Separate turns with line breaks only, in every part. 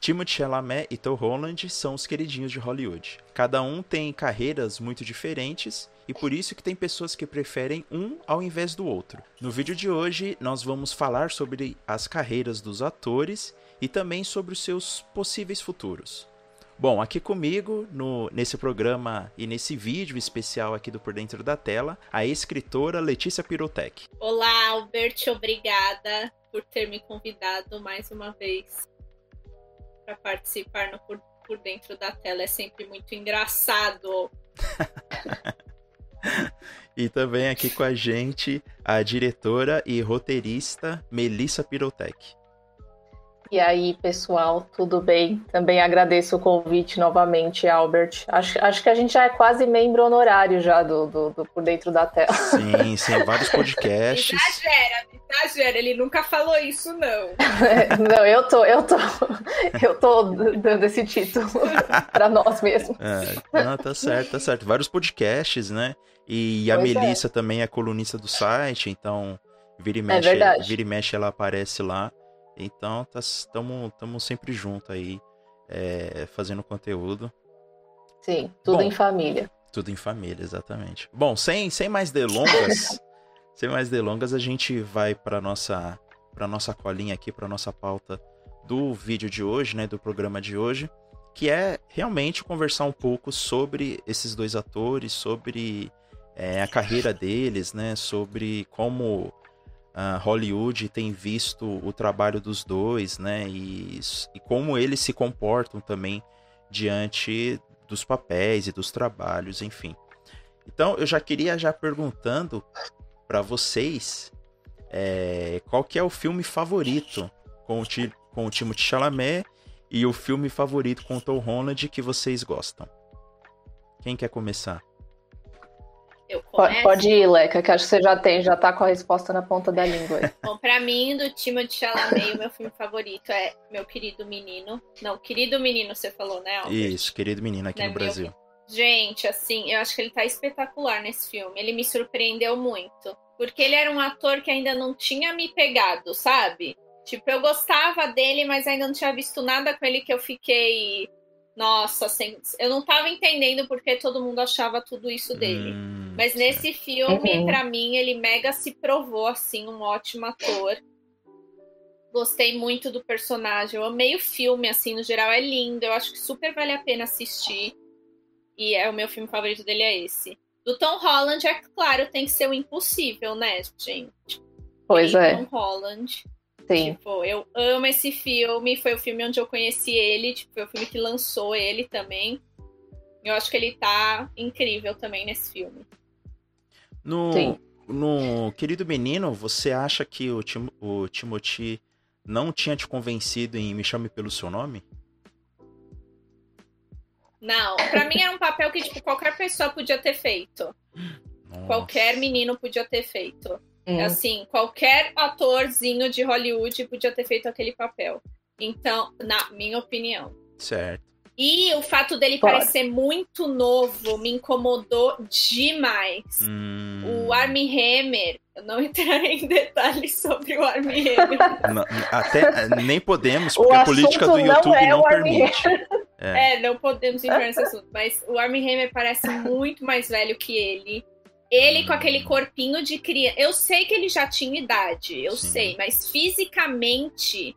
Timothée Chalamet e Tom Holland são os queridinhos de Hollywood. Cada um tem carreiras muito diferentes e por isso que tem pessoas que preferem um ao invés do outro. No vídeo de hoje, nós vamos falar sobre as carreiras dos atores e também sobre os seus possíveis futuros. Bom, aqui comigo, no, nesse programa e nesse vídeo especial aqui do Por Dentro da Tela, a escritora Letícia Pirotec.
Olá, Albert, obrigada por ter me convidado mais uma vez para participar no por, por Dentro da Tela. É sempre muito engraçado.
e também aqui com a gente a diretora e roteirista Melissa Pirotec.
E aí, pessoal, tudo bem? Também agradeço o convite novamente, Albert. Acho, acho que a gente já é quase membro honorário já do, do, do Por Dentro da Tela.
Sim, sim, vários podcasts.
Exagera, exagera, ele nunca falou isso, não.
não, eu tô, eu tô, eu tô dando esse título para nós mesmos.
É, não, tá certo, tá certo. Vários podcasts, né? E a pois é. Melissa é. também é colunista do site, então vira e é mexe, é vira e mexe ela aparece lá. Então, estamos tá, sempre juntos aí, é, fazendo conteúdo.
Sim, tudo Bom, em família.
Tudo em família, exatamente. Bom, sem, sem mais delongas, sem mais delongas, a gente vai para nossa para nossa colinha aqui, para nossa pauta do vídeo de hoje, né, do programa de hoje, que é realmente conversar um pouco sobre esses dois atores, sobre é, a carreira deles, né, sobre como uh, Hollywood tem visto o trabalho dos dois, né? E, e como eles se comportam também diante dos papéis e dos trabalhos, enfim. Então eu já queria já perguntando para vocês é, qual que é o filme favorito com o, com o Timothée Chalamet e o filme favorito com o Tom Holland que vocês gostam. Quem quer começar?
Eu começo...
Pode ir, Leca, que acho que você já tem, já tá com a resposta na ponta da língua.
Bom, pra mim, do time de Chalamet, o meu filme favorito é Meu Querido Menino. Não, Querido Menino, você falou, né?
Albert? Isso, Querido Menino aqui no Brasil.
Gente, assim, eu acho que ele tá espetacular nesse filme. Ele me surpreendeu muito. Porque ele era um ator que ainda não tinha me pegado, sabe? Tipo, eu gostava dele, mas ainda não tinha visto nada com ele que eu fiquei nossa, assim, eu não tava entendendo porque todo mundo achava tudo isso dele. Hum, Mas nesse filme, uhum. para mim, ele mega se provou assim um ótimo ator. Gostei muito do personagem. Eu amei o filme, assim, no geral é lindo. Eu acho que super vale a pena assistir. E é o meu filme favorito dele é esse. Do Tom Holland, é claro, tem que ser o impossível, né, gente?
Pois e é.
Tom Holland.
Sim.
Tipo, eu amo esse filme. Foi o filme onde eu conheci ele. Tipo, foi o filme que lançou ele também. Eu acho que ele tá incrível também nesse filme.
No, Sim. no Querido Menino, você acha que o, Tim, o Timothy não tinha te convencido em Me Chame Pelo Seu Nome?
Não, para mim era um papel que tipo, qualquer pessoa podia ter feito. Nossa. Qualquer menino podia ter feito. Hum. Assim, qualquer atorzinho de Hollywood podia ter feito aquele papel. Então, na minha opinião.
Certo.
E o fato dele Pode. parecer muito novo me incomodou demais. Hum. O Armie Hammer, eu não entrarei em detalhes sobre o Armie Hammer.
Não, até nem podemos, porque a política do YouTube não, é não permite.
É. é. não podemos entrar nesse assunto. Mas o Armie Hammer parece muito mais velho que ele. Ele com aquele corpinho de criança. Eu sei que ele já tinha idade, eu Sim. sei, mas fisicamente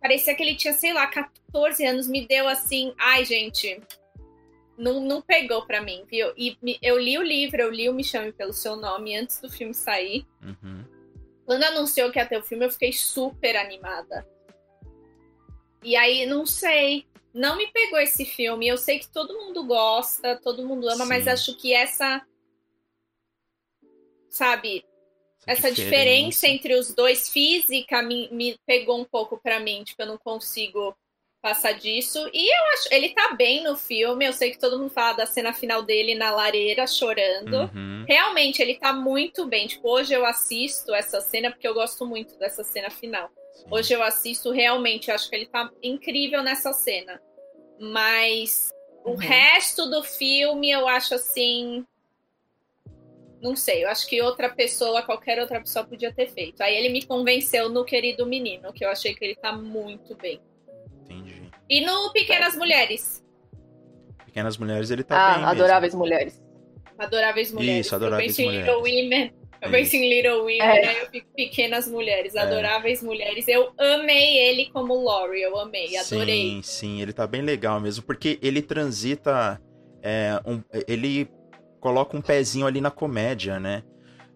parecia que ele tinha, sei lá, 14 anos. Me deu assim. Ai, gente. Não, não pegou pra mim, viu? E eu li o livro, eu li o Me Chame Pelo Seu Nome antes do filme sair. Uhum. Quando anunciou que ia ter o filme, eu fiquei super animada. E aí, não sei. Não me pegou esse filme. Eu sei que todo mundo gosta, todo mundo ama, Sim. mas acho que essa sabe, essa, diferença. diferença. entre os dois física me, me pegou um pouco para mim, tipo, eu não consigo passar disso. E eu acho, ele tá bem no filme, eu sei que todo mundo fala da cena final dele na lareira chorando. Uhum. Realmente, ele tá muito bem. Tipo, hoje eu assisto essa cena porque eu gosto muito dessa cena final. Sim. Hoje eu assisto realmente, eu acho que ele tá incrível nessa cena. Mas uhum. o resto do filme eu acho assim, não sei, eu acho que outra pessoa, qualquer outra pessoa podia ter feito. Aí ele me convenceu no querido menino, que eu achei que ele tá muito bem.
Entendi.
E no Pequenas Mulheres.
Pequenas Mulheres ele tá
ah,
bem
Adoráveis
mesmo.
Mulheres.
Adoráveis Mulheres.
Isso, Adoráveis
eu penso
Mulheres.
em Little Women. Eu penso em Little Women,
É.
aí eu fico Pequenas Mulheres,
É.
Adoráveis Mulheres. Eu amei ele como Laurie, eu amei, adorei.
Sim, sim, ele tá bem legal mesmo, porque ele transita. é, um- ele coloca um pezinho ali na comédia, né?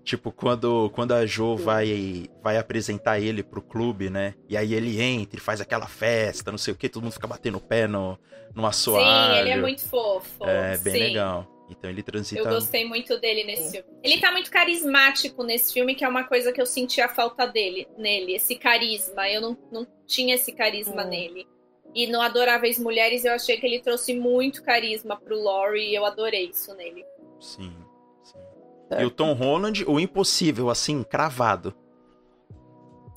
Tipo, quando, quando a Jo vai, vai apresentar ele pro clube, né? E aí ele entra e faz aquela festa, não sei o que, todo mundo fica batendo o pé no, no assoalho.
Sim, ele é muito fofo.
É, bem
sim.
legal. Então ele transita.
Eu gostei muito dele nesse filme. Ele tá muito carismático nesse filme, que é uma coisa que eu senti a falta dele, nele, esse carisma. Eu não, não tinha esse carisma
Hum.
nele. E no Adoráveis Mulheres eu achei que ele trouxe muito carisma pro Laurie e eu adorei isso nele.
Sim, sim.
Certo.
E o Tom Holland, o impossível, assim, cravado.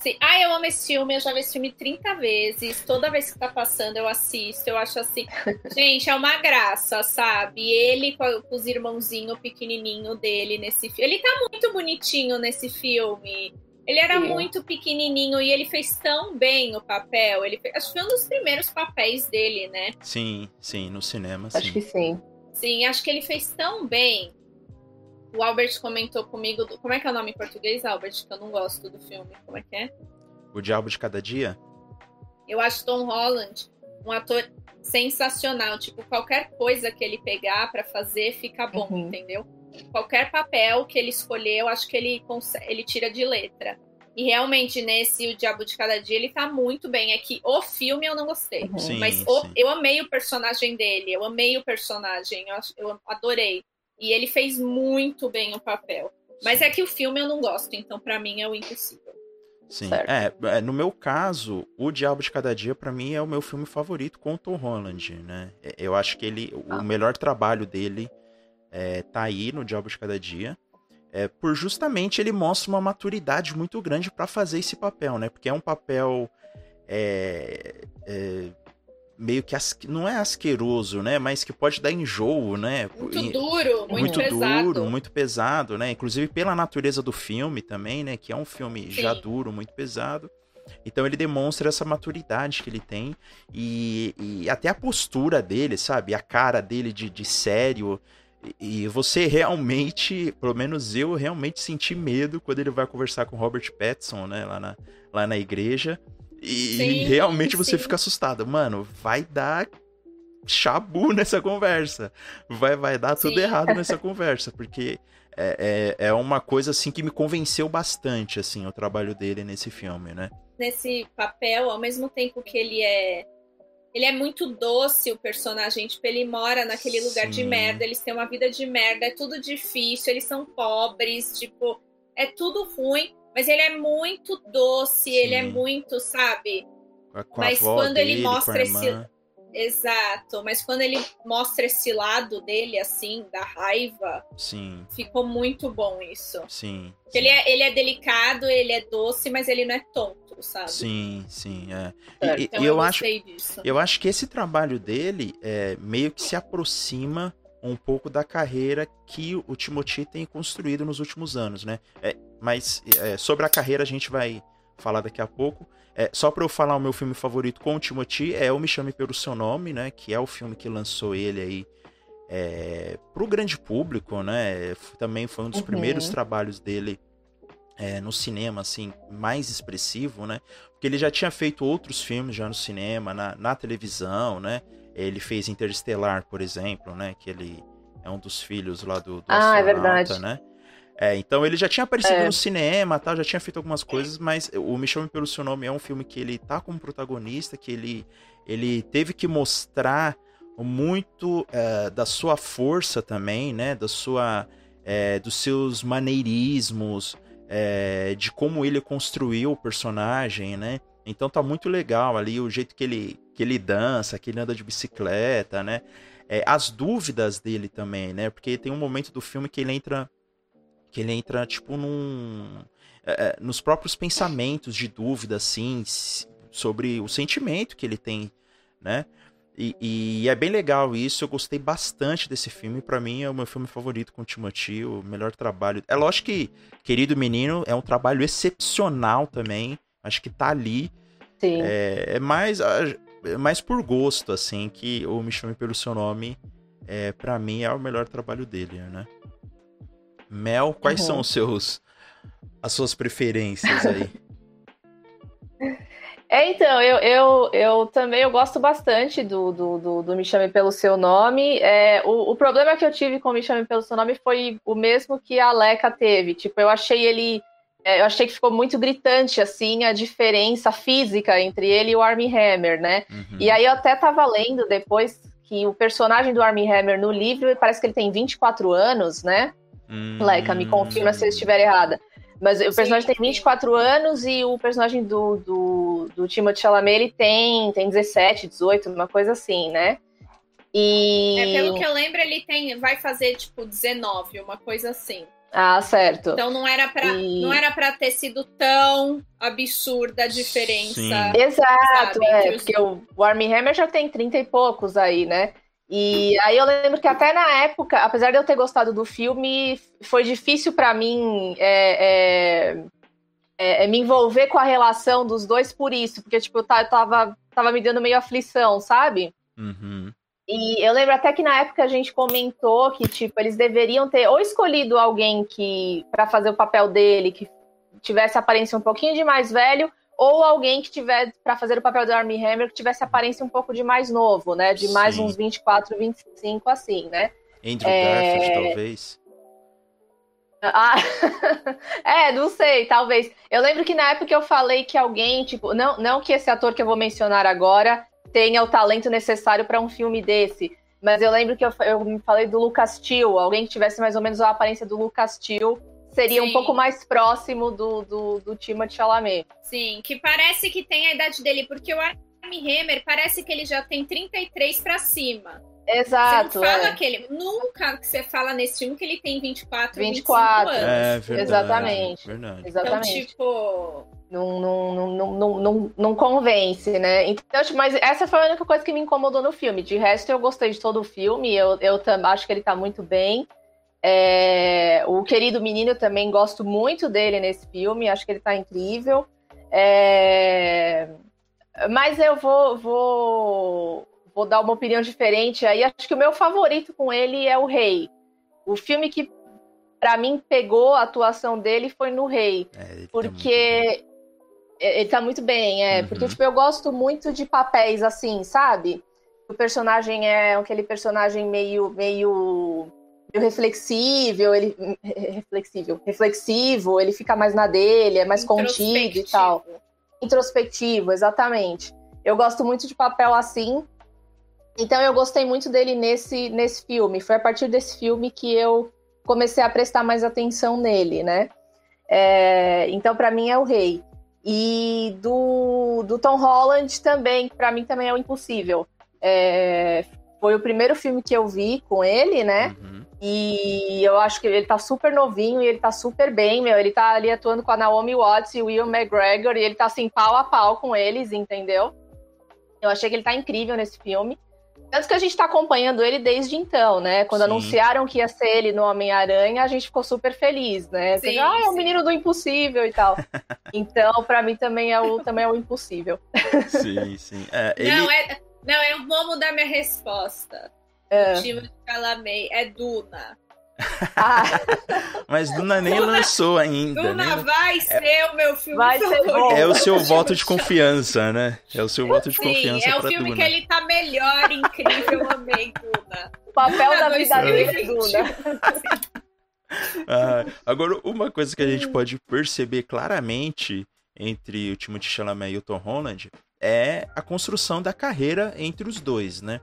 Sim. Ah, eu amo esse filme, eu já vi esse filme 30 vezes. Toda vez que tá passando, eu assisto. Eu acho assim. Gente, é uma graça, sabe? Ele com os irmãozinhos pequenininho dele nesse filme. Ele tá muito bonitinho nesse filme. Ele era
Sim.
muito pequenininho e ele fez tão bem o papel. Ele fez- acho que foi um dos primeiros papéis dele, né?
Sim, sim, no cinema,
Acho
sim.
que sim.
Sim, acho que ele fez tão bem. O Albert comentou comigo. do- Como é que é o nome em português, Albert? Que eu não gosto do filme. Como é que é?
O Diabo de Cada Dia?
Eu acho Tom Holland um ator sensacional. Tipo, qualquer coisa que ele pegar pra fazer fica bom,
Uhum.
entendeu? Qualquer papel que ele escolher, eu acho que ele, ele tira de letra. E realmente, nesse O Diabo de Cada Dia, ele tá muito bem. É que o filme eu não gostei.
Uhum.
Sim,
Mas o-
sim.
eu amei o personagem dele, eu amei o personagem, eu, eu adorei. E ele fez muito bem o papel. Mas
Sim.
é que o filme eu não gosto, então pra mim é o impossível.
Sim, é, é, no meu caso, O Diabo de Cada Dia, pra mim, é o meu filme favorito com o Tom Holland, né? Eu acho que ele,
Ah.
o melhor trabalho dele é, tá aí no Diabo de Cada Dia. É, por justamente ele mostra uma maturidade muito grande pra fazer esse papel, né? Porque é um papel é, é, meio que asque- não é asqueroso, né? Mas que pode dar enjoo, né?
Muito duro, muito, pesado.
duro, muito pesado, né? Inclusive pela natureza do filme também, né? Que é um filme já
Sim.
duro, muito pesado. Então ele demonstra essa maturidade que ele tem e, e até a postura dele, sabe? A cara dele de, de sério. E, você realmente, pelo menos eu realmente senti medo quando ele vai conversar com Robert Pattinson, né? Lá na, lá na igreja. E,
Sim,
realmente você
sim.
fica assustado. Mano, vai dar chabu nessa conversa. Vai, vai dar tudo
Sim.
errado nessa conversa, porque é, é, é uma coisa assim que me convenceu bastante, assim, o trabalho dele nesse filme, né?
Nesse papel, ao mesmo tempo que ele é. Ele é muito doce, o personagem. Tipo, ele mora naquele lugar de
Sim.
merda, eles têm uma vida de merda, é tudo difícil, eles são pobres, tipo, é tudo ruim. Mas ele é muito doce, ele é
Sim.
muito, sabe?
Com
Mas quando ele
dele, a
mostra esse-. Exato. Mas quando ele mostra esse lado dele, assim, da raiva,
Sim,
ficou muito bom isso.
sim.
Ele é, ele é delicado, ele é doce, mas ele não é tonto, sabe?
Sim, sim, é. E,
Então
eu,
eu,
acho,
gostei disso.
eu acho que esse trabalho dele é, meio que se aproxima um pouco da carreira que o Timothy tem construído nos últimos anos, né? É, mas é, sobre a carreira a gente vai falar daqui a pouco. É, só pra eu falar o meu filme favorito com o Timothy é o Me Chame Pelo Seu Nome, né? Que é o filme que lançou ele aí é, pro grande público, né? Também foi um dos
Uhum.
primeiros trabalhos dele é, no cinema, assim, mais expressivo, né? Porque ele já tinha feito outros filmes já no cinema, na, na televisão, né? Ele fez Interestelar, por exemplo, né? Que ele é um dos filhos lá do, do
Ah, é verdade.
né? É, então ele já tinha aparecido
É.
no cinema, tal, já tinha feito algumas coisas, mas o Me Chame Pelo Seu Nome é um filme que ele tá como protagonista, que ele, ele teve que mostrar muito é, da sua força também, né? Da sua, é, dos seus maneirismos, é, de como ele construiu o personagem, né? Então tá muito legal ali o jeito que ele, que ele dança, que ele anda de bicicleta, né? É, as dúvidas dele também, né? Porque tem um momento do filme que ele entra que ele entra tipo num é, é, nos próprios pensamentos de dúvida assim sobre o sentimento que ele tem, né? E, e é bem legal isso, eu gostei bastante desse filme. Pra mim é o meu filme favorito com o Timothy, o melhor trabalho. É lógico que Querido Menino é um trabalho excepcional também. Acho que tá ali.
Sim.
É, é mais. ah, mais por gosto, assim, que o Me Chame Pelo Seu Nome, é, para mim, é o melhor trabalho dele, né? Mel, quais uhum. são os seus as suas preferências aí?
É, então, eu, eu, eu também eu gosto bastante do, do, do, do Me Chame Pelo Seu Nome. É, o, o problema que eu tive com Me Chame Pelo Seu Nome foi o mesmo que a Leca teve. Tipo, eu achei ele. É, eu achei que ficou muito gritante, assim, a diferença física entre ele e o Armie Hammer, né? Uhum. E aí eu até tava lendo depois que o personagem do Armie Hammer no livro parece que ele tem 24 anos, né? Hum... Leca, me confirma se eu estiver errada. Mas o personagem sim, tem 24 sim. anos e o personagem do, do, do Timothée Chalamet, ele tem, tem 17, 18, uma coisa assim, né?
E... É, pelo que eu lembro, ele tem, vai fazer, tipo, 19, uma coisa assim.
Ah, certo.
Então não era para e... não era para ter sido tão absurda a diferença. Sim.
Exato, sabe, é, porque o, o Armie Hammer já tem 30 e poucos aí, né? E aí eu lembro que até na época, apesar de eu ter gostado do filme, foi difícil para mim é, é, é, é, me envolver com a relação dos dois por isso, porque tipo, eu tava, tava me dando meio aflição, sabe? Uhum. E eu lembro até que na época a gente comentou que tipo eles deveriam ter ou escolhido alguém que para fazer o papel dele que tivesse aparência um pouquinho de mais velho ou alguém que tiver para fazer o papel do Armie Hammer que tivesse aparência um pouco de mais novo, né? De mais Sim. uns 24, 25, assim, né?
Andrew é... Garfield, talvez.
Ah, é, não sei, talvez. Eu lembro que na época eu falei que alguém, tipo, não, não que esse ator que eu vou mencionar agora tenha o talento necessário para um filme desse, mas eu lembro que eu, eu falei do Lucas Till, alguém que tivesse mais ou menos a aparência do Lucas Till, seria Sim. um pouco mais próximo do, do, do Timothée Chalamet.
Sim, que parece que tem a idade dele, porque o Armie Hammer parece que ele já tem 33 para cima.
Exato.
Você não fala é. que ele. Nunca que você fala nesse filme que ele tem 24,
24
anos.
É, verdade. Exatamente. Verdade. Exatamente.
Então, tipo.
Não, não, não, não, não, não convence, né? Então, tipo, mas essa foi a única coisa que me incomodou no filme. De resto, eu gostei de todo o filme. Eu, eu acho que ele tá muito bem. É, o querido menino, eu também gosto muito dele nesse filme, acho que ele tá incrível. É, mas eu vou, vou, vou dar uma opinião diferente aí. Acho que o meu favorito com ele é o Rei. O filme que para mim pegou a atuação dele foi no Rei, é, ele tá porque tá ele tá muito bem, é, uhum. porque tipo, eu gosto muito de papéis assim, sabe? O personagem é aquele personagem meio meio reflexível, ele reflexível, reflexivo, ele fica mais na dele, é mais contido e tal. Introspectivo, exatamente. Eu gosto muito de papel assim. Então eu gostei muito dele nesse nesse filme. Foi a partir desse filme que eu comecei a prestar mais atenção nele, né? É, então para mim é o rei. E do, do Tom Holland também, para mim também é o impossível. É, foi o primeiro filme que eu vi com ele, né? Uhum. E eu acho que ele tá super novinho e ele tá super bem, meu. Ele tá ali atuando com a Naomi Watts e o Will McGregor e ele tá assim, pau a pau com eles, entendeu? Eu achei que ele tá incrível nesse filme. Tanto que a gente tá acompanhando ele desde então, né? Quando sim. anunciaram que ia ser ele no Homem-Aranha, a gente ficou super feliz, né? Sim, ah, é o menino do impossível e tal. então, para mim também é o também é o impossível.
Sim, sim. É,
ele... Não, é, não, eu vou mudar minha resposta. É. O time de Calamei é Duna.
Ah. Mas Duna nem Duna, lançou ainda.
Duna
nem...
vai ser o meu filme
vai ser bom.
É o seu voto de confiança, né? É o seu voto de
Sim,
confiança.
É o filme
Duna.
que ele tá melhor, incrível, eu amei Duna.
O papel Duna da vida dele é Duna.
Ah, agora, uma coisa que a gente pode perceber claramente entre o Timothée Chalamet e o Tom Holland é a construção da carreira entre os dois, né?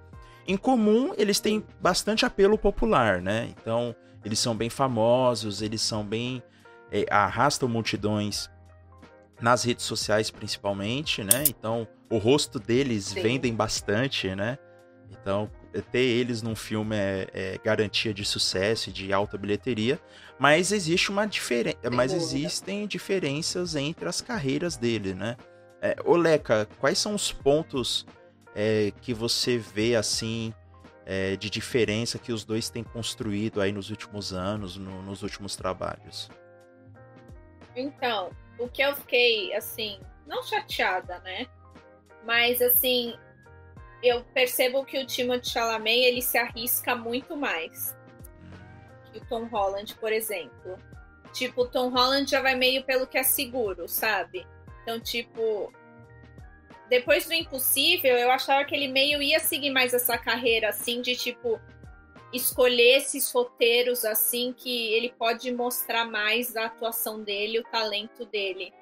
Em comum, eles têm bastante apelo popular, né? Então, eles são bem famosos, eles são bem. É, arrastam multidões nas redes sociais, principalmente, né? Então, o rosto deles Sim. vendem bastante, né? Então, ter eles num filme é, é, garantia de sucesso e de alta bilheteria, mas existe uma diferença, mas existem diferenças entre as carreiras dele, né? É, Leca, quais são os pontos é, que você vê assim é, de diferença que os dois têm construído aí nos últimos anos, no, nos últimos trabalhos?
Então, o que eu fiquei assim, não chateada, né? Mas assim, eu percebo que o Timothée Chalamet ele se arrisca muito mais que o Tom Holland, por exemplo. Tipo, o Tom Holland já vai meio pelo que é seguro, sabe? Então, tipo, depois do Impossível, eu achava que ele meio ia seguir mais essa carreira, assim, de tipo, escolher esses roteiros, assim, que ele pode mostrar mais a atuação dele, o talento dele.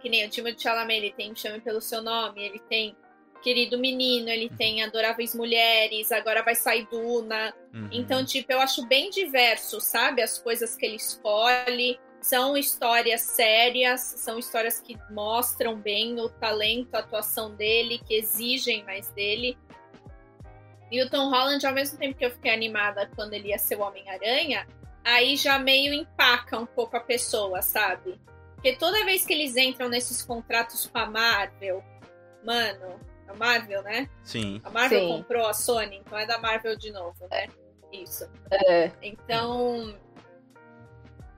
Que nem o time de Chalamet, ele tem Chame Pelo Seu Nome, ele tem Querido Menino, ele tem Adoráveis Mulheres, agora vai sair Duna. Uhum. Então, tipo, eu acho bem diverso, sabe? As coisas que ele escolhe são histórias sérias, são histórias que mostram bem o talento, a atuação dele, que exigem mais dele. E o Tom Holland, ao mesmo tempo que eu fiquei animada quando ele ia ser o Homem-Aranha, aí já meio empaca um pouco a pessoa, sabe? Porque toda vez que eles entram nesses contratos com a Marvel, mano, a Marvel, né?
Sim.
A Marvel
Sim.
comprou a Sony, então é da Marvel de novo, né? Isso.
É.
Então,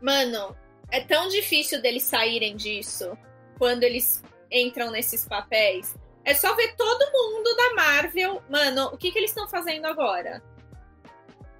mano, é tão difícil deles saírem disso quando eles entram nesses papéis. É só ver todo mundo da Marvel. Mano, o que, que eles estão fazendo agora?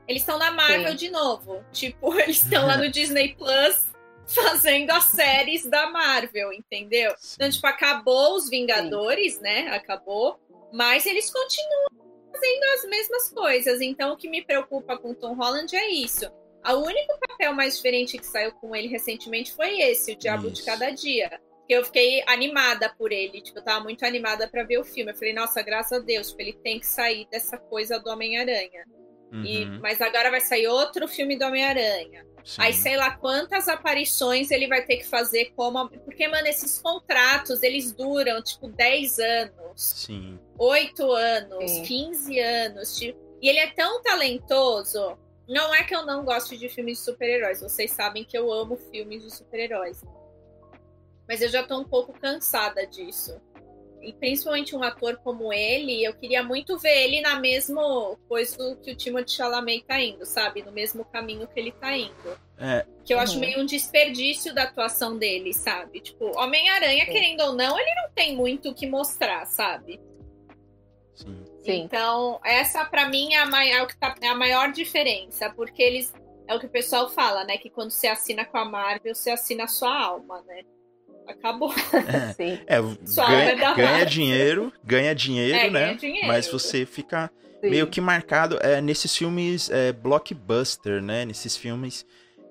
Eles estão na Marvel
Sim.
de novo. Tipo, eles estão lá no Disney Plus fazendo as séries da Marvel, entendeu? Então, tipo, acabou os Vingadores, né? Acabou. Mas eles continuam fazendo as mesmas coisas. Então, o que me preocupa com o Tom Holland é isso. O único papel mais diferente que saiu com ele recentemente foi esse, O Diabo de
Isso.
Cada Dia. Que eu fiquei animada por ele. Tipo, eu tava muito animada pra ver o filme. Eu falei, nossa, graças a Deus, tipo, ele tem que sair dessa coisa do Homem-Aranha. E-
Uhum,
Mas agora vai sair outro filme do Homem-Aranha. Aí sei lá quantas aparições ele vai ter que fazer como. Porque, mano, esses contratos, eles duram, tipo, 10 anos,
Sim.
8 anos,
Sim.
15 anos. Tipo... E ele é tão talentoso. Não é que eu não gosto de filmes de super-heróis. Vocês sabem que eu amo filmes de super-heróis. Mas eu já tô um pouco cansada disso. E principalmente um ator como ele, eu queria muito ver ele na mesma coisa que o Timothée Chalamet tá indo, sabe? No mesmo caminho que ele tá indo.
É,
Que eu acho
Uhum.
meio um desperdício da atuação dele, sabe? Tipo, Homem-Aranha, querendo ou não, ele não tem muito o que mostrar, sabe?
Sim.
Sim.
Então, essa pra mim é a, mai- é o que tá- é a maior diferença, porque eles. É o que o pessoal fala, né? Que quando você assina com a Marvel, você assina a sua alma, né? Acabou.
Sim.
É,
Só
ganha,
é da
ganha dinheiro, ganha dinheiro,
É,
né?
ganha dinheiro.
Mas você fica
Sim.
meio que marcado é, nesses filmes é, blockbuster, né? Nesses filmes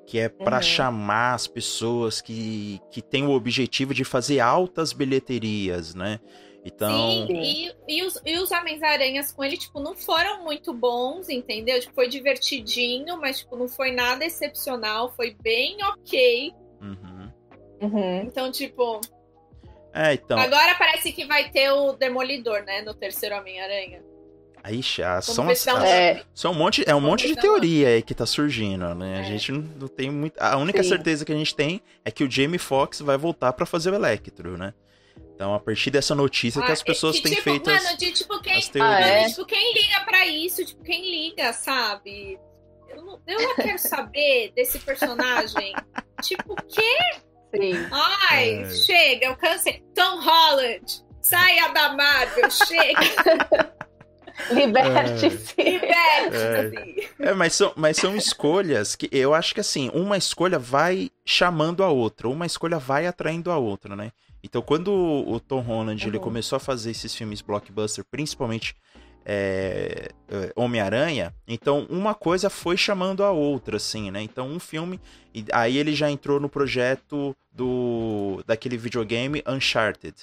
que é pra
Uhum.
chamar as pessoas que, que tem o objetivo de fazer altas bilheterias, né? Então,
Sim, e, e os, e os Homens-Aranhas com ele, tipo, não foram muito bons, entendeu? Tipo, foi divertidinho, mas, tipo, não foi nada excepcional, foi bem ok.
uhum.
Uhum.
Então, tipo,
é, então,
agora parece que vai ter o Demolidor, né? No terceiro Homem-Aranha.
aí são as,
um
as-
É.
são um monte, é um monte de teoria aí que tá surgindo, né? A
É.
gente não, tem muito, a única
Sim.
certeza que a gente tem é que o Jamie Foxx vai voltar pra fazer o Electro, né? Então, a partir dessa notícia que
Ah,
as pessoas
que,
têm
tipo,
feito
Mano,
as,
de tipo, quem,
as teorias.
Ah, é?
mano, tipo, quem liga pra isso? Tipo, quem liga, sabe? Eu não, eu não quero saber desse personagem. tipo, que?
Sim.
Ai,
É.
chega, eu cansei. Tom Holland, saia da Marvel, chega,
Liberte-se.
liberte-se.
É, mas são, mas são escolhas que eu acho que assim, uma escolha vai chamando a outra, uma escolha vai atraindo a outra, né? Então, quando o, Tom Holland ele
Uhum.
começou a fazer esses filmes blockbuster, principalmente é, é, Homem-Aranha, então uma coisa foi chamando a outra, assim, né? Então, um filme. E aí ele já entrou no projeto do daquele videogame Uncharted,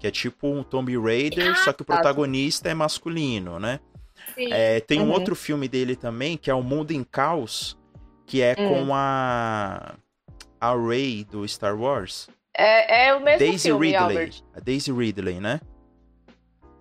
que é tipo um Tomb Raider,
Ah,
só que o protagonista é masculino, né? É, tem um
Uhum.
outro filme dele também, que é O Mundo em Caos, que é
Hum.
com a a Rey do Star Wars.
É, é o mesmo
Daisy
filme,
Ridley.
Albert.
A Daisy Ridley, né?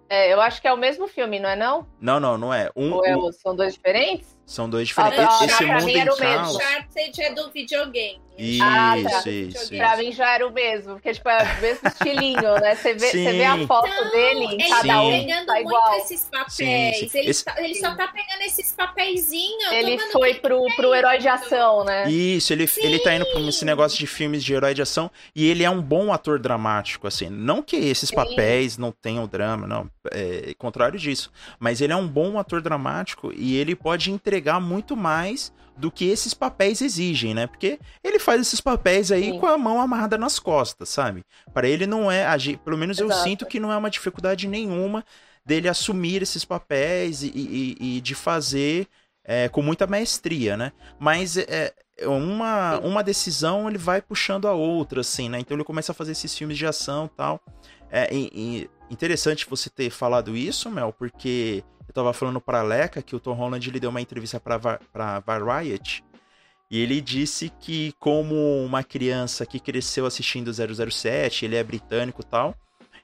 É, eu acho que é o mesmo filme, não é não?
Não, não, não é. Um,
Ou é
o-
são dois diferentes?
São dois diferentes.
Ah,
Esse
pra
mundo
mim
em
era o mesmo.
caos.
Uncharted é do videogame.
Isso,
Ah, tá.
isso, isso.
Pra mim já era o mesmo, porque tipo, é o mesmo estilinho, né? Você vê, você vê a foto
Não,
dele,
ele
cada
tá
um
pegando
tá
muito
igual.
esses papéis.
Sim, sim.
Ele,
Esse-
tá- ele só tá pegando esses papeizinhos.
Ele foi pro, pro herói de ação, né?
Isso, ele, ele tá indo pra esse negócio de filmes de herói de ação e ele é um bom ator dramático, assim. Não que esses
Sim.
papéis não tenham drama, não. É contrário disso. Mas ele é um bom ator dramático e ele pode entregar muito mais do que esses papéis exigem, né? Porque ele faz esses papéis aí
Sim.
com a mão amarrada nas costas, sabe? Para ele não é, agir- pelo menos eu
Exato.
sinto que não é uma dificuldade nenhuma dele assumir esses papéis e, e- e de fazer é, com muita maestria, né? Mas é, é uma, uma decisão ele vai puxando a outra, assim, né? Então ele começa a fazer esses filmes de ação e tal. É e- e interessante você ter falado isso, Mel, porque eu tava falando pra Leca que o Tom Holland ele deu uma entrevista pra, pra Variety e ele disse que como uma criança que cresceu assistindo 007, ele é britânico e tal,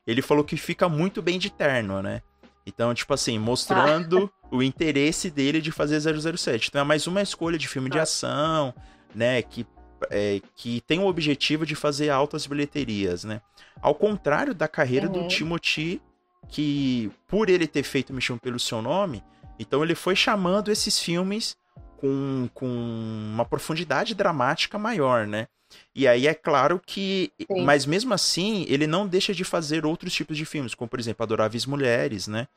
ele falou que fica muito bem de terno, né? Então, tipo assim, mostrando o interesse dele de fazer 007. Então é mais uma escolha de filme de
Ah.
ação, né? Que, é, que tem o objetivo de fazer altas bilheterias, né? Ao contrário da carreira do
Uhum.
Timothy, que por ele ter feito Me Chame Pelo Seu Nome, então ele foi chamando esses filmes com, com uma profundidade dramática maior, né? E aí é claro que.
Sim.
Mas mesmo assim, ele não deixa de fazer outros tipos de filmes, como por exemplo Adoráveis Mulheres, né?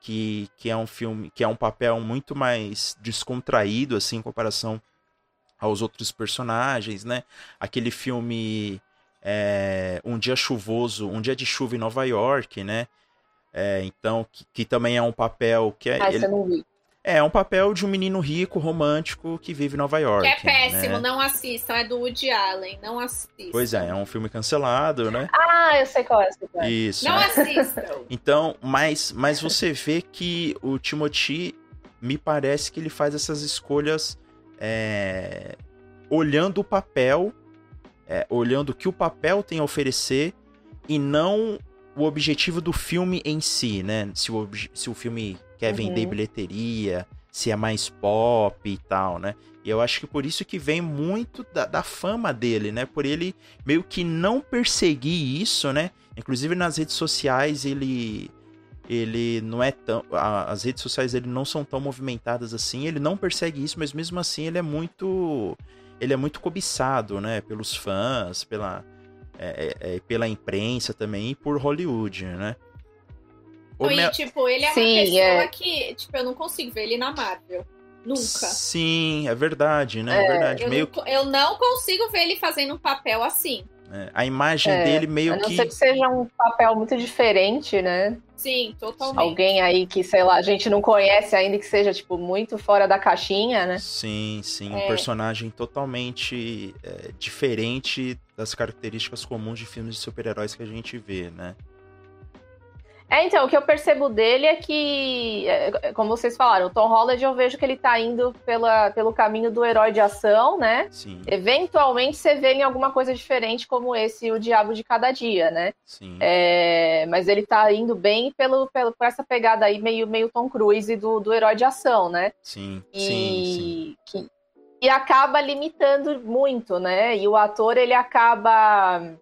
Que, que é um filme, que é um papel muito mais descontraído, assim, em comparação aos outros personagens, né? Aquele filme é, Um Dia Chuvoso, Um Dia de Chuva em Nova York, né? É, então, que, que também é um papel que é,
Ah,
ele-
não viu.
é um papel de um menino rico, romântico, que vive em Nova York.
Que é péssimo,
né?
não assistam. É do Woody Allen, não assistam.
Pois é, é um filme cancelado, né?
Ah, eu sei qual é, sei qual é.
Isso.
Não
né?
assistam.
Então, mas, mas você vê que o Timothy, me parece que ele faz essas escolhas é, olhando o papel, é, olhando o que o papel tem a oferecer e não o objetivo do filme em si, né? Se o, se o filme quer vender
Uhum.
bilheteria, se é mais pop e tal, né? E eu acho que por isso que vem muito da, da fama dele, né? Por ele meio que não perseguir isso, né? Inclusive nas redes sociais ele ele não é tão as redes sociais dele não são tão movimentadas assim, ele não persegue isso, mas mesmo assim ele é muito ele é muito cobiçado, né, pelos fãs, pela é, é, pela imprensa também e por Hollywood, né? O
E,
Mel-
tipo, ele é uma
Sim,
pessoa
é.
que, tipo, eu não consigo ver ele na Marvel. Nunca.
Sim, é verdade, né? É, verdade.
Eu,
Meio
não, eu não consigo ver ele fazendo um papel assim.
É, a imagem
É,
dele meio
A não
que
ser que seja um papel muito diferente, né?
Sim, totalmente.
Alguém aí que, sei lá, a gente não conhece ainda, que seja, tipo, muito fora da caixinha, né?
Sim, sim, um
É.
personagem totalmente é, diferente das características comuns de filmes de super-heróis que a gente vê, né?
É, então, o que eu percebo dele é que, é, como vocês falaram, o Tom Holland eu vejo que ele tá indo pela, pelo caminho do herói de ação, né?
Sim,
Eventualmente você vê em alguma coisa diferente, como esse O Diabo de Cada Dia, né?
sim.
É, mas ele tá indo bem pelo, pelo, por essa pegada aí meio, meio Tom Cruise do, do herói de ação, né?
Sim, sim, sim.
E, que- e acaba limitando muito, né? E o ator ele acaba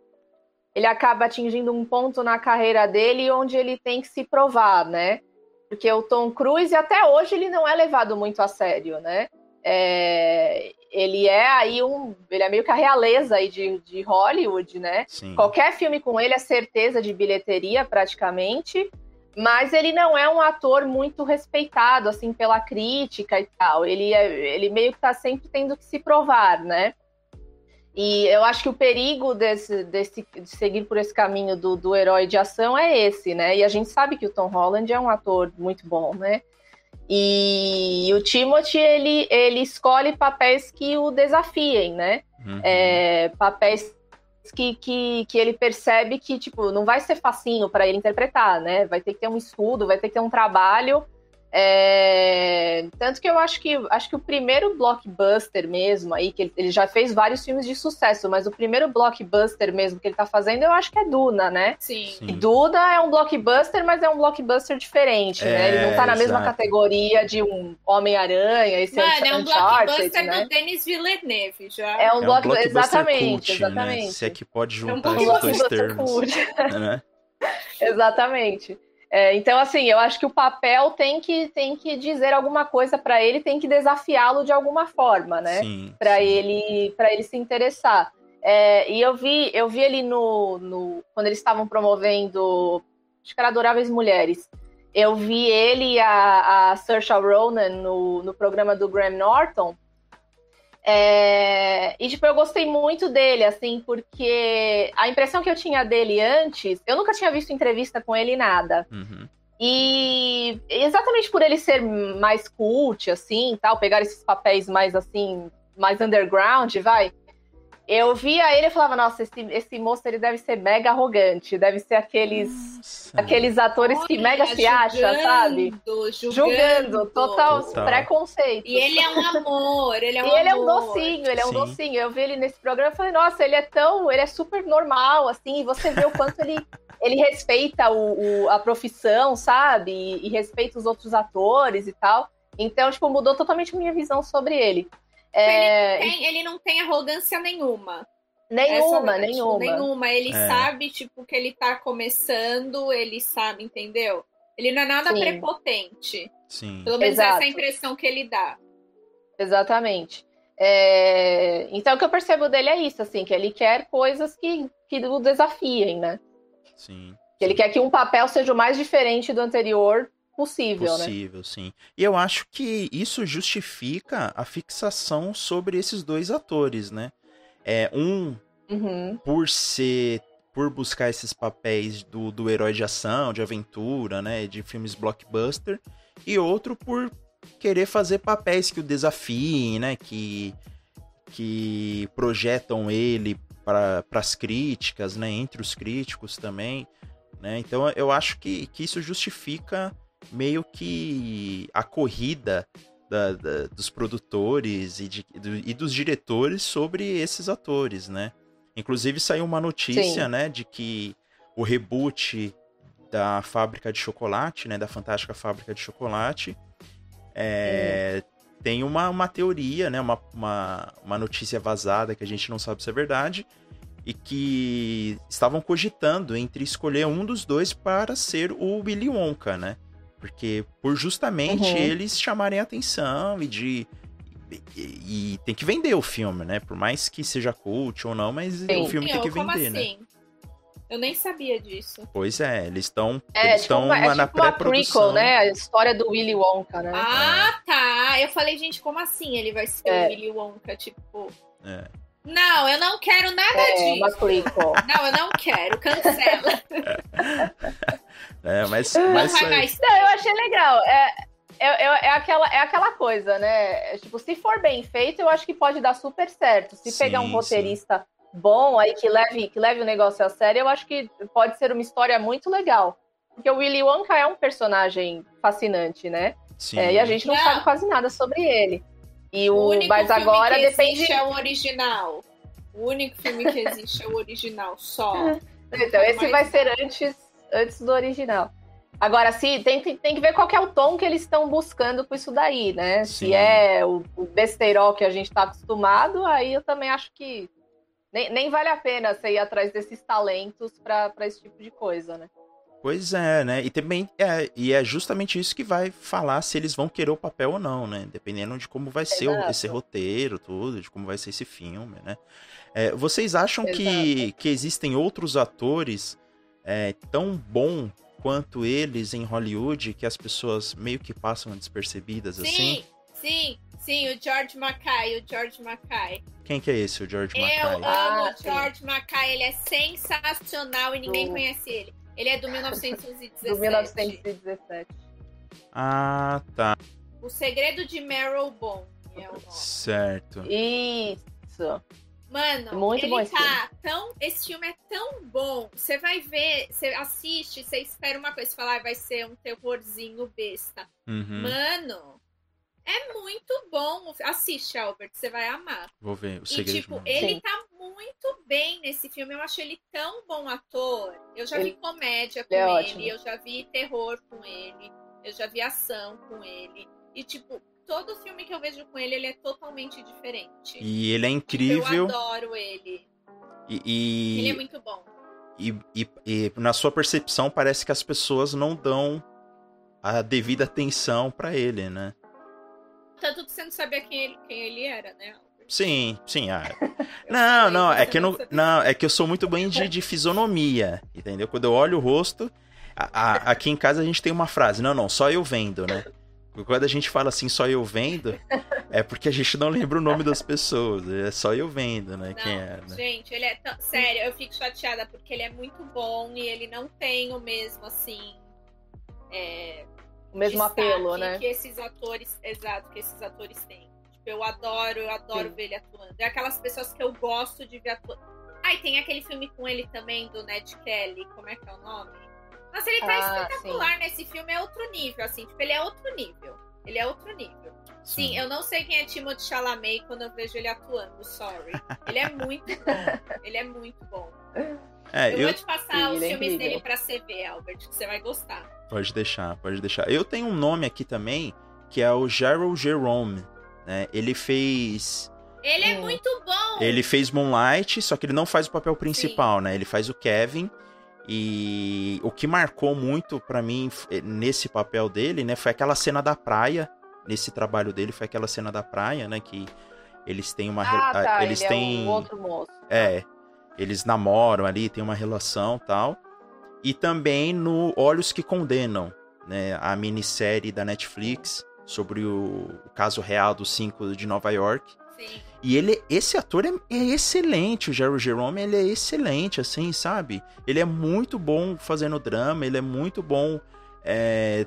ele acaba atingindo um ponto na carreira dele onde ele tem que se provar, né? Porque o Tom Cruise até hoje ele não é levado muito a sério, né? É, ele é aí um, ele é meio que a realeza aí de, de Hollywood, né?
sim.
Qualquer filme com ele é certeza de bilheteria, praticamente. Mas ele não é um ator muito respeitado, assim, pela crítica e tal. Ele, é, ele meio que tá sempre tendo que se provar, né? E eu acho que o perigo desse, desse, de seguir por esse caminho do, do herói de ação é esse, né? E a gente sabe que o Tom Holland é um ator muito bom, né? E o Timothy, ele, ele escolhe papéis que o desafiem, né?
Uhum.
é, papéis que, que, que ele percebe que, tipo, não vai ser facinho para ele interpretar, né? Vai ter que ter um estudo, vai ter que ter um trabalho. É... Tanto que eu acho que acho que o primeiro blockbuster mesmo aí, que ele, ele, já fez vários filmes de sucesso, mas o primeiro blockbuster mesmo que ele tá fazendo, eu acho que é Duna, né?
Sim. Sim.
E Duna é um blockbuster, mas é um blockbuster diferente, é, né? Ele não tá na exato. mesma categoria de um Homem-Aranha, esse
Mano, é um blockbuster né? do Denis Villeneuve, já.
É um, é um blockbuster, exatamente, cult, exatamente. Né?
Se é que pode juntar é um esses dois termos. né?
exatamente. É, então, assim, eu acho que o papel tem que, tem que dizer alguma coisa para ele, tem que desafiá-lo de alguma forma, né? Para ele, para ele se interessar. É, e eu vi, eu vi ele no, no quando eles estavam promovendo, acho que era Adoráveis Mulheres. Eu vi ele e a, a Saoirse Ronan no, no programa do Graham Norton. É, e, tipo, eu gostei muito dele, assim, porque a impressão que eu tinha dele antes, eu nunca tinha visto entrevista com ele nada.
Uhum.
E exatamente por ele ser mais cult, assim, tal, pegar esses papéis mais, assim, mais underground, vai eu via ele e falava, nossa, esse, esse moço ele deve ser mega arrogante, deve ser aqueles nossa. aqueles atores Olha, que mega se acham, sabe?
Julgando, julgando
total, total, preconceito.
E ele é um amor, ele é um
e
amor.
ele é um docinho, ele é um docinho. Eu vi ele nesse programa e falei, nossa, ele é tão, ele é super normal, assim, e você vê o quanto ele, ele respeita o, o, a profissão, sabe? E, e respeita os outros atores e tal. Então, tipo, mudou totalmente a minha visão sobre ele.
É... Ele, tem, ele, não tem arrogância nenhuma.
Nenhuma, Essa, nenhuma.
Tipo, nenhuma. Ele é. sabe, tipo, que ele tá começando, ele sabe, entendeu? Ele não é nada Sim. prepotente.
Sim.
Pelo menos Exato. essa é a impressão que ele dá.
Exatamente. É... Então, o que eu percebo dele é isso, assim, que ele quer coisas que, que o desafiem, né?
Sim.
Que ele quer que um papel seja o mais diferente do anterior possível,
né? Possível, né? sim. E eu acho que isso justifica a fixação sobre esses dois atores, né? É, um,
uhum.
por ser por buscar esses papéis do, do herói de ação, de aventura, né, de filmes blockbuster, e outro por querer fazer papéis que o desafiem, né, que que projetam ele para as críticas, né, entre os críticos também, né? Então eu acho que, que isso justifica meio que a corrida da, da, dos produtores e, de, do, e, dos diretores sobre esses atores, né? Inclusive saiu uma notícia, Sim. né, de que o reboot da fábrica de chocolate, né, da fantástica fábrica de chocolate, é, tem uma, uma teoria, né, uma, uma, uma notícia vazada que a gente não sabe se é verdade, e que estavam cogitando entre escolher um dos dois para ser o Willy Wonka, né? Porque por justamente uhum. eles chamarem atenção e de. E, e, tem que vender o filme, né? Por mais que seja cult ou não, mas Sim. o filme tem que vender, né?
assim? né? Eu nem sabia disso.
Pois é, eles estão
é,
eles estão
tipo
é na
tipo pré-produção. Prequel, né? A história do Willy Wonka, né?
Ah, é. tá. Eu falei, gente, como assim ele vai ser é. o Willy Wonka? Tipo.
É.
Não, eu não quero nada é, disso.
Uma prequel.
Não, eu não quero. Cancela.
É, mas. mas
não,
eu achei legal. É, é, é, é, aquela, é aquela coisa, né? Tipo, se for bem feito, eu acho que pode dar super certo. Se sim, pegar um roteirista sim. bom aí que leve, que leve o negócio a sério, eu acho que pode ser uma história muito legal. Porque o Willy Wonka é um personagem fascinante, né? É, e a gente não, não, sabe quase nada sobre ele. E o, o mas agora
que
depende.
é o original. O único filme que existe é o original, só.
Então, esse vai ser antes antes do original. Agora, sim, tem, tem que ver qual é o tom que eles estão buscando com isso daí, né? Sim. Se é o, o besteirol que a gente está acostumado, aí eu também acho que nem, nem vale a pena você ir atrás desses talentos para esse tipo de coisa, né?
Pois é, né? E também é, e é justamente isso que vai falar se eles vão querer o papel ou não, né? Dependendo de como vai ser o, esse roteiro, tudo, de como vai ser esse filme, né? É, vocês acham que, que existem outros atores é, tão bom quanto eles em Hollywood que as pessoas meio que passam despercebidas
sim,
assim?
Sim, sim, o George Mackay, o George Mackay.
Quem que é esse, o George Mackay?
Eu amo ah, o George Mackay, ele é sensacional e ninguém do... conhece ele. Ele é do 1917.
Do 1917.
Ah, tá.
O Segredo de Meryl Bone é o nome.
Certo.
Isso.
Mano,
Muito
ele
bom esse
tá tão. Esse filme é tão bom. Você vai ver, você assiste, você espera uma coisa, você fala, ah, vai ser um terrorzinho besta.
Uhum.
Mano, é muito bom. Assiste, Albert, você vai amar.
Vou ver. O
E,
segredo de
tipo, ele
Sim.
tá muito bem nesse filme. Eu acho ele tão bom ator. Eu já
Ele-
vi comédia com
ele é
ele, eu já vi terror com ele, eu já vi ação com ele. E, tipo, todo filme que eu vejo com ele, ele é totalmente diferente.
E ele é
Eu
incrível.
adoro ele.
E, e,
Ele é muito bom.
e, e- e na sua percepção, parece que as pessoas não dão a devida atenção pra ele, né?
Tanto que você não sabia quem ele, quem ele era, né?
Sim, sim. Ah.
Eu
Não, não, é que eu não, não, é que eu sou muito bem de, de fisionomia, entendeu? Quando eu olho o rosto, a- a- aqui em casa a gente tem uma frase, não, não, só eu vendo, né? Quando a gente fala assim, só eu vendo, é porque a gente não lembra o nome das pessoas, é só eu vendo, né?
Não,
Quem é, né?
gente, ele é tão... Sério, eu fico chateada porque ele é muito bom e ele não tem o mesmo, assim... é,
O mesmo apelo, né?
que esses atores, exato, que esses atores têm. Tipo, eu adoro, eu adoro
Sim.
ver ele atuando. É aquelas pessoas que eu gosto de ver atuando. Ah, e tem aquele filme com ele também, do Ned Kelly, como é que é o nome? Nossa, ele tá
Ah,
espetacular nesse filme, é outro nível, assim, tipo, ele é outro nível. Ele é outro nível. Sim, eu não sei quem é Timothée Chalamet quando eu vejo ele atuando, sorry. Ele é muito bom, ele é muito bom.
É,
Eu,
eu,
vou te passar
Sim,
os
é
filmes
incrível.
dele pra você ver, Albert, que você vai gostar.
Pode deixar, pode deixar. Eu tenho um nome aqui também, que é o Gerald Jerome, né? Ele fez...
Ele é
Hum.
muito bom!
Ele fez Moonlight, só que ele não faz o papel principal, né? Ele faz o Kevin. E o que marcou muito pra mim f- nesse papel dele, né, foi aquela cena da praia. Nesse trabalho dele foi aquela cena da praia, né, que eles têm uma
Ah, tá.
eles
ele
têm
é o outro moço.
é, eles namoram ali, tem uma relação, tal. E também no Olhos que Condenam, né, a minissérie da Netflix sobre o, o caso real dos cinco de Nova York.
Sim.
E ele, esse ator é, é excelente, o Jerry Jerome, ele é excelente, assim, sabe? Ele é muito bom fazendo drama, ele é muito bom é,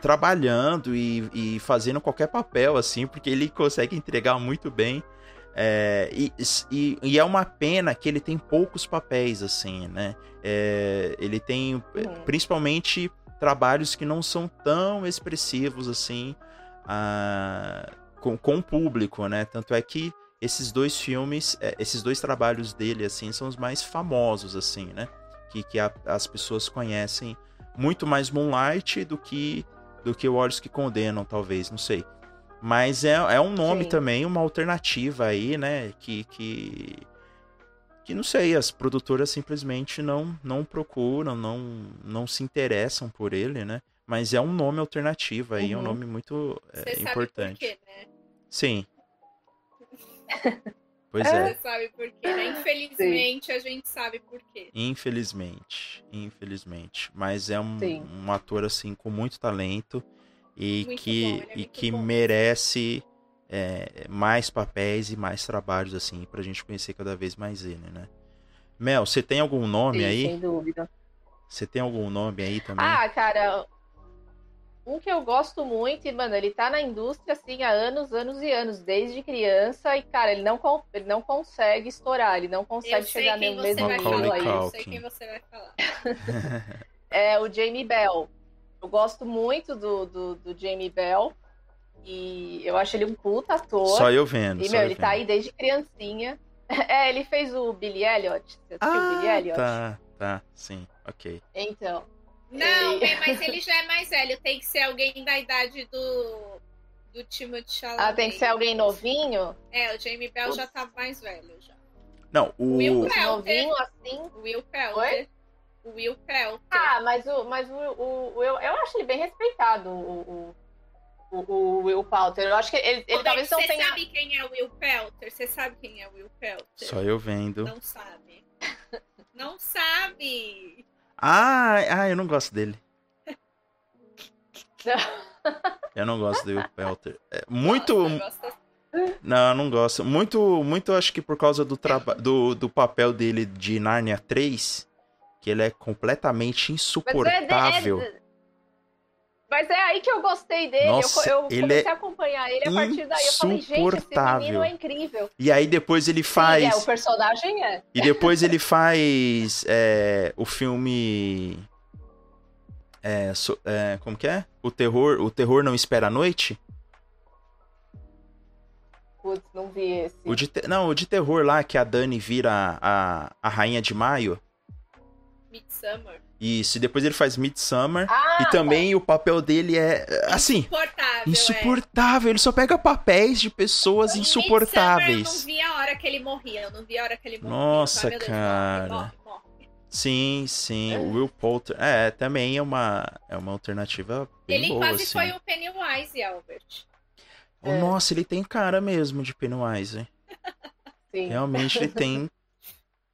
trabalhando e, e fazendo qualquer papel, assim, porque ele consegue entregar muito bem. É, e, e, e é uma pena que ele tem poucos papéis, assim, né? É, ele tem
Uhum.
principalmente trabalhos que não são tão expressivos, assim, ah, com, com o público, né? Tanto é que esses dois filmes, é, esses dois trabalhos dele, assim, são os mais famosos, assim, né? Que, que a- as pessoas conhecem muito mais Moonlight do que do que Olhos que Condenam, talvez, não sei. Mas é, é um nome
Sim.
também, uma alternativa aí, né? Que, que, que não sei, as produtoras simplesmente não, não procuram, não, não se interessam por ele, né? Mas é um nome alternativo aí, é um
Uhum.
nome muito é, importante.
por quê, né?
Sim. Pois é.
Sabe por quê, né? Infelizmente, a gente sabe por quê.
Infelizmente, infelizmente. Mas é um,
Sim.
um ator assim com muito talento e
Muito
que,
bom, é
e que
bom.
merece é, mais papéis e mais trabalhos assim pra gente conhecer cada vez mais ele, né? Mel, você tem algum nome
Sim,
aí?
sem dúvida.
Você tem algum nome aí também?
Ah, cara, um que eu gosto muito, e, mano, ele tá na indústria, assim, há anos, anos e anos, desde criança, e, cara, ele não, ele não consegue estourar, ele não consegue chegar no
você
mesmo
vai
nível aí.
Eu sei quem você vai falar.
É o Jamie Bell. Eu gosto muito do, do, do Jamie Bell, e eu acho ele um puta ator.
Só eu vendo.
E, meu,
eu
ele tá
vendo.
aí desde criancinha. É, ele fez o Billy Elliot. Você assistiu o Billy
Ah,
Elliot?
tá, tá, sim, ok.
Então.
Não, bem, mas ele já é mais velho. Tem que ser alguém da idade do, do Timothée Chalamet.
Ah, tem que ser alguém novinho?
É, o Jamie Bell já tá mais velho já.
Não, o...
Will Pelter.
novinho assim.
O Will Pelter.
Oi?
O Will Pelter.
Ah, mas o, mas o, o, o- eu, eu acho ele bem respeitado, o, o, o, Will Poulter. Eu acho que ele, ele
Roberto,
talvez não
você
tenha.
sabe quem é o Will Pelter? Você sabe quem é o Will Pelter?
Só eu vendo.
Não sabe. Não sabe.
Ah, ah, eu não gosto dele. Eu não gosto do Pelter. É, muito.
Nossa, gosto-
Não, não gosto. Muito, muito acho que por causa do, traba... do, do papel dele de Narnia 3, que ele é completamente
Mas é,
insuportável.
é- Mas é aí que eu gostei dele.
Nossa,
eu, eu
ele
comecei
é
a acompanhar ele a partir daí. Eu falei, gente, esse menino é incrível.
E aí depois ele faz.
Sim, é, o personagem é.
E depois ele faz é, o filme. É, so- é, como que é? O terror, o terror não espera a noite?
Putz, não vi esse.
O de te- Não, o de terror lá que a Dani vira a, a, a rainha de maio.
Midsummer.
Isso, e depois ele faz Midsummer.
Ah,
e também o papel dele é assim,
Insuportável. é.
insuportável. Ele só pega papéis de pessoas
Midsummer, Eu
insuportáveis.
não vi a hora que ele morria. Eu não vi a hora que ele morria.
Nossa, cara.
Morre, morre, morre.
Sim, sim. O Will Poulter. É, também é uma, é uma alternativa bem
Ele
boa,
quase
assim.
foi o Pennywise, Albert.
Oh,
É.
Nossa, ele tem cara mesmo de Pennywise. hein?
sim.
Realmente ele tem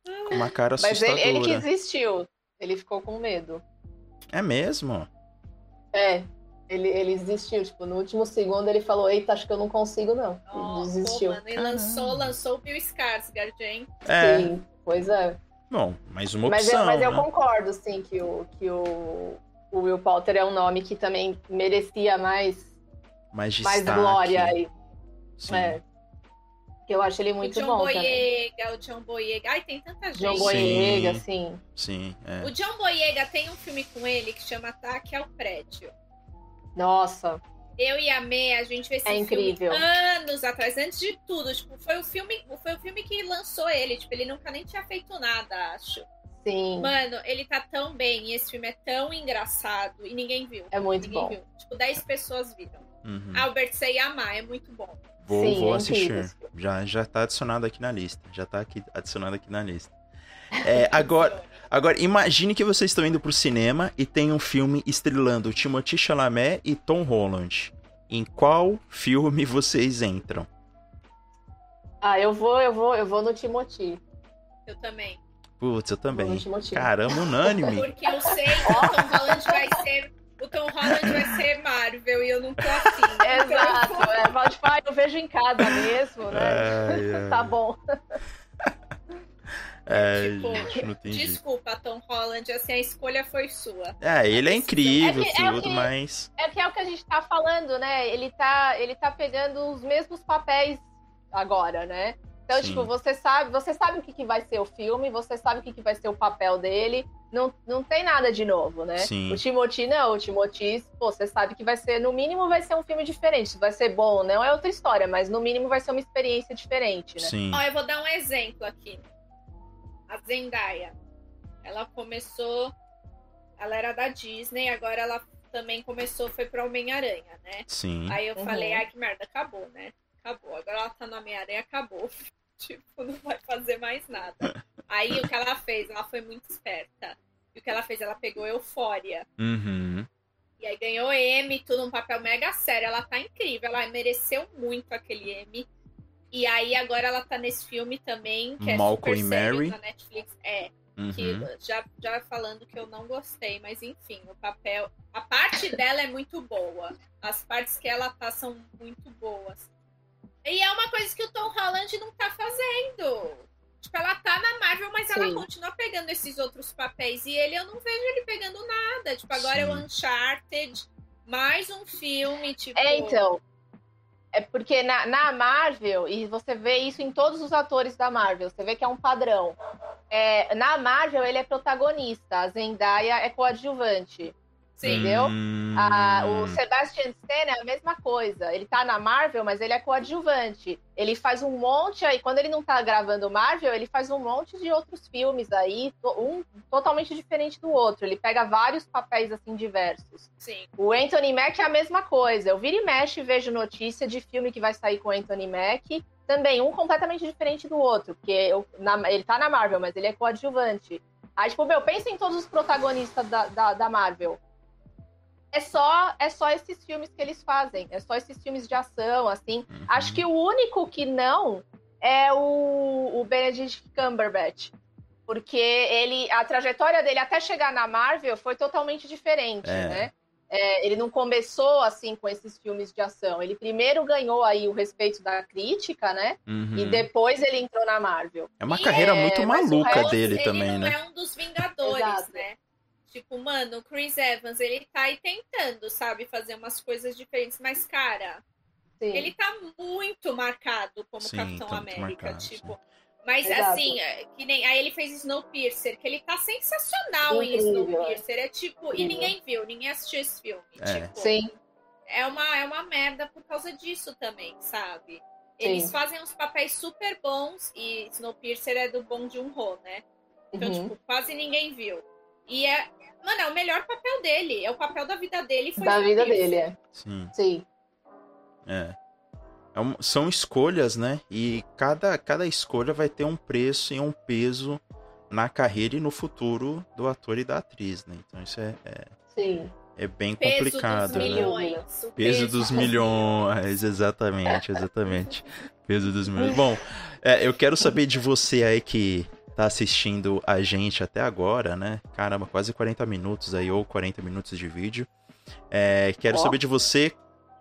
uma cara
Mas ele,
assustadora.
ele que desistiu. Ele ficou com medo.
É mesmo?
É. Ele, ele desistiu. Tipo, no último segundo ele falou: Eita, acho que eu não consigo, não.
Oh,
Ele desistiu.
pô, mano, e lançou, lançou o Bill Skarsgård, hein?
É.
Sim, pois é.
Bom, mais uma
Mas,
opção.
eu, mas eu
né?
concordo, sim, que o, que o, o Will Poulter é um nome que também merecia mais,
Mais
mais glória aí.
Sim.
É. Que eu acho ele muito
o John
bom também.
Boyega, o John Boyega. Ai, tem tanta gente.
John
Sim.
Boyega, sim.
Sim, é.
O John Boyega tem um filme com ele que chama Ataque ao Prédio.
Nossa,
Eu e a Mê, a gente fez esse
É incrível.
filme anos atrás, antes de tudo. Tipo, foi o filme, foi o filme que lançou ele. Tipo, ele nunca nem tinha feito nada, acho.
sim.
Mano, ele tá tão bem e esse filme é tão engraçado e ninguém viu.
É muito
ninguém
bom.
viu. Tipo, 10 pessoas viram.
Uhum.
Albert, você ia amar, é muito bom.
Vou,
Sim,
vou assistir. Já, já tá adicionado aqui na lista. Já tá aqui, adicionado aqui na lista. É, agora, agora, imagine que vocês estão indo pro cinema e tem um filme estrelando Timothée Chalamet e Tom Holland. Em qual filme vocês entram?
Ah, eu vou, eu vou, eu vou no Timothy.
Eu também.
Putz, eu também. Caramba, unânime.
Porque eu sei que o Tom Holland vai ser. O Tom Holland vai ser Marvel e eu não tô afim.
Exato, é, pode falar, eu vejo em casa mesmo, né?
Ai, ai.
Tá bom.
É,
Tipo,
gente, não tem jeito.
Desculpa, Tom Holland, assim, a escolha foi sua.
É, ele é incrível,
É que- é
tudo,
que-
mas.
É que é o que a gente tá falando, né? Ele tá, ele tá pegando os mesmos papéis agora, né? Então,
Sim.
tipo, você sabe, você sabe o que, que vai ser o filme, você sabe o que, que vai ser o papel dele. Não, não tem nada de novo, né?
Sim.
O Timothy não, o Timothy, pô, você sabe que vai ser, no mínimo, vai ser um filme diferente. Se vai ser bom ou não é outra história, mas no mínimo vai ser uma experiência diferente, né?
Sim.
Ó, eu vou dar um exemplo aqui. A Zendaya. Ela começou. Ela era da Disney, agora ela também começou, foi pro Homem-Aranha, né?
Sim.
Aí eu
Uhum.
falei, ai que merda, acabou, né? Acabou. Agora ela tá no Homem-Aranha, acabou. tipo, não vai fazer mais nada. Aí o que ela fez? Ela foi muito esperta. E o que ela fez? Ela pegou Eufória.
Uhum.
E aí ganhou M, tudo um papel mega sério. Ela tá incrível, ela mereceu muito aquele M. E aí agora ela tá nesse filme também, que é
Malcolm
super
e
sério
Mary.
na Netflix. É, que
Uhum.
já, já falando que eu não gostei, mas enfim, o papel. A parte dela é muito boa. As partes que ela tá são muito boas. E é uma coisa que o Tom Holland não tá fazendo. Tipo, ela tá na Marvel, mas ela
Sim.
continua pegando esses outros papéis. E ele, eu não vejo ele pegando nada. Tipo, agora é o
Sim.
Uncharted, mais um filme, tipo.
É, então. É porque na, na Marvel, e você vê isso em todos os atores da Marvel, você vê que é um padrão. É, na Marvel, ele é protagonista, a Zendaya é coadjuvante.
Sim.
entendeu?
Hum.
A- o Sebastian Stan é a mesma coisa. Ele tá na Marvel, mas ele é coadjuvante. Ele faz um monte aí. Quando ele não tá gravando Marvel, ele faz um monte de outros filmes aí, um totalmente diferente do outro. Ele pega vários papéis assim diversos.
Sim.
O Anthony Mack é a mesma coisa. Eu viro e mexe e vejo notícia de filme que vai sair com o Anthony Mack. Também, um completamente diferente do outro. Porque eu- na- ele tá na Marvel, mas ele é coadjuvante. Aí, tipo, meu, pensa em todos os protagonistas da, da, da Marvel. É só, é só esses filmes que eles fazem. É só esses filmes de ação, assim.
Uhum.
Acho que o único que não é o, o Benedict Cumberbatch. Porque ele, a trajetória dele até chegar na Marvel foi totalmente diferente,
É.
né? É, ele não começou assim com esses filmes de ação. Ele primeiro ganhou aí o respeito da crítica, né?
Uhum.
E depois ele entrou na Marvel.
É uma
E
carreira
é,
muito maluca
resto,
dele
ele
também,
não
né?
é um dos Vingadores,
Exato.
né? Tipo, mano, o Chris Evans, ele tá aí tentando, sabe, fazer umas coisas diferentes, mas, cara, sim. ele tá muito marcado como sim, Capitão tá América, marcado, tipo. Sim. Mas Exato. assim, é, que nem. Aí ele fez Snowpiercer, que ele tá sensacional Incrível. em Snowpiercer. É tipo. Incrível. E ninguém viu, ninguém assistiu esse filme. É. Tipo,
Sim.
É uma, é uma merda por causa disso também, sabe? Eles Sim. fazem uns papéis super bons e Snowpiercer é do bom de um Ro, né? Então, uhum. tipo, quase ninguém viu. E é. Mano, é o melhor papel dele. É o papel da vida dele. Foi
da vida dele, é.
Sim.
Sim.
É. É um, são escolhas, né? E cada, cada escolha vai ter um preço e um peso na carreira e no futuro do ator e da atriz, né? Então isso é, é,
Sim.
é bem peso complicado.
Dos
né?
milhões.
Peso, peso dos milhões, exatamente, exatamente. peso dos milhões. Bom, é, eu quero saber de você aí que tá assistindo a gente até agora, né? Caramba, quase 40 minutos aí, ou 40 minutos de vídeo. É, quero oh. saber de você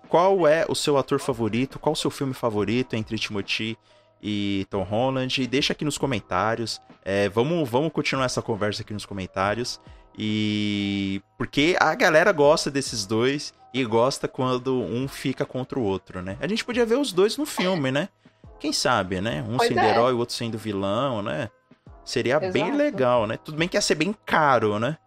qual é o seu ator favorito, qual o seu filme favorito entre Timothy e Tom Holland. E deixa aqui nos comentários. É, vamos, vamos continuar essa conversa aqui nos comentários. E porque a galera gosta desses dois e gosta quando um fica contra o outro, né? A gente podia ver os dois no filme, né? Quem sabe, né? Um pois sendo é. herói, o outro sendo vilão, né? Seria Exato. bem legal, né? Tudo bem que ia ser bem caro, né?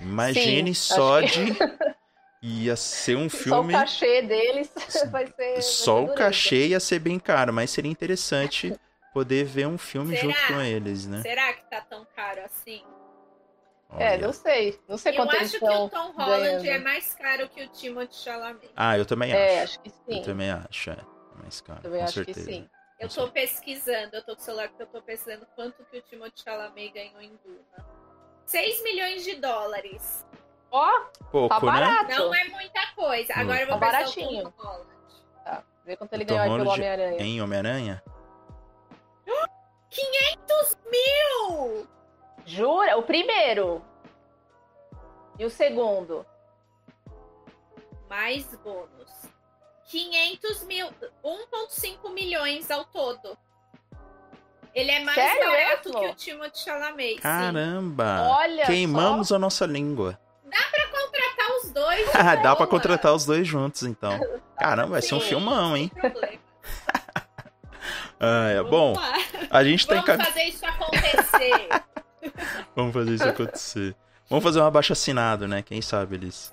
Imagine Sim, só que... de Ia ser um filme. Só o
cachê deles vai ser.
Só o cachê ia ser bem caro, mas seria interessante poder ver um filme Será? junto com eles, né?
Será que tá tão caro assim?
Olha. É, não sei. Não sei eu quanto
Eu acho que o Tom Holland ganhando. é mais caro que o Timothy Chalamet.
Ah, eu também é,
acho. acho que sim.
Eu também acho, é. Mais caro, também com acho certeza. que sim.
Eu tô pesquisando, eu tô com o celular porque eu tô pesquisando quanto que o Timothy Chalamet ganhou em Duna. 6 milhões de dólares.
Ó,
Pouco, tá
né? barato.
Né? Não é muita coisa. Hum. Agora eu vou
tá baratinho. o Tom Tá. Vê quanto ele ganhou pelo Homem-Aranha.
Em Homem-Aranha?
500 mil!
Jura? O primeiro. E o segundo?
Mais bônus. 500 mil. 1,5 milhões ao todo. Ele é mais
Sério
barato
mesmo?
que o Timothée Chalamet.
Caramba!
Sim. Olha
Queimamos
só.
a nossa língua.
Dá pra contratar os dois.
Dá pra contratar os dois juntos, então. Caramba, vai Sim, ser um filmão, hein? ah, é, bom, lá. a gente
tá Vamos fazer isso acontecer.
Vamos fazer isso acontecer. Vamos fazer um abaixo assinado, né? Quem sabe eles.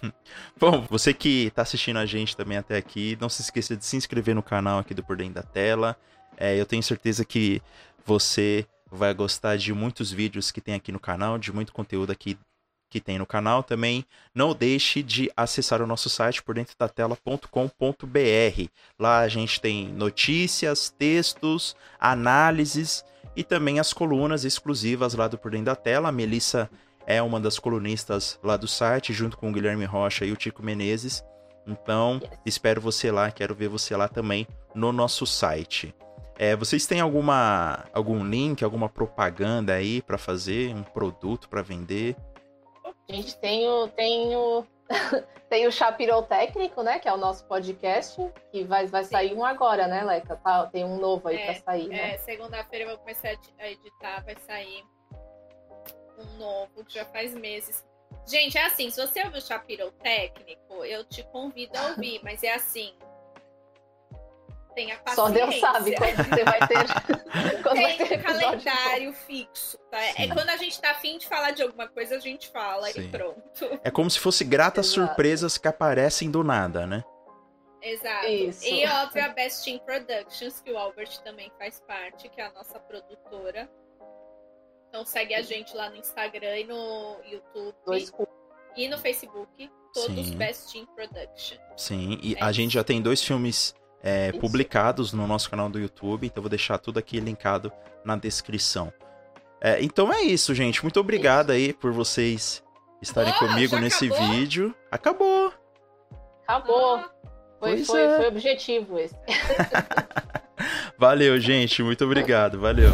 Bom, você que tá assistindo a gente também até aqui, não se esqueça de se inscrever no canal aqui do Por Dentro da Tela. É, eu tenho certeza que você vai gostar de muitos vídeos que tem aqui no canal, de muito conteúdo aqui que tem no canal também. Não deixe de acessar o nosso site por dentro da tela.com.br. Lá a gente tem notícias, textos, análises e também as colunas exclusivas lá do Por Dentro da Tela. A Melissa é uma das colunistas lá do site, junto com o Guilherme Rocha e o Tico Menezes. Então, espero você lá, quero ver você lá também no nosso site. É, vocês têm alguma algum link, alguma propaganda aí para fazer, um produto para vender?
gente tem o, tem o, tem o Chapirou Técnico, né? Que é o nosso podcast, que vai, vai sair um agora, né, Leca? Tá, tem um novo aí é, pra sair, né?
É, segunda-feira eu vou começar a editar, vai sair um novo, que já faz meses. Gente, é assim, se você ouvir o Chapirou Técnico, eu te convido a ouvir, mas é assim, Tenha paciência.
Só Deus sabe quando você vai ter.
quando Tem vai ter um calendário fixo. Tá? É quando a gente tá afim de falar de alguma coisa, a gente fala Sim. e pronto.
É como se fosse gratas Exato. surpresas que aparecem do nada, né?
Exato. Isso. E óbvio a Best Team Productions, que o Albert também faz parte, que é a nossa produtora. Então segue a gente lá no Instagram e no YouTube.
Dois
e no Facebook, todos Sim. Best Team Productions.
Sim, e é a gente já tem dois filmes é, publicados no nosso canal do YouTube, então vou deixar tudo aqui linkado na descrição. É, então é isso, gente. Muito obrigado aí por vocês estarem oh, comigo nesse
acabou?
vídeo. Acabou!
Acabou! Ah, foi, foi, é. foi objetivo esse.
Valeu, gente. Muito obrigado. Valeu.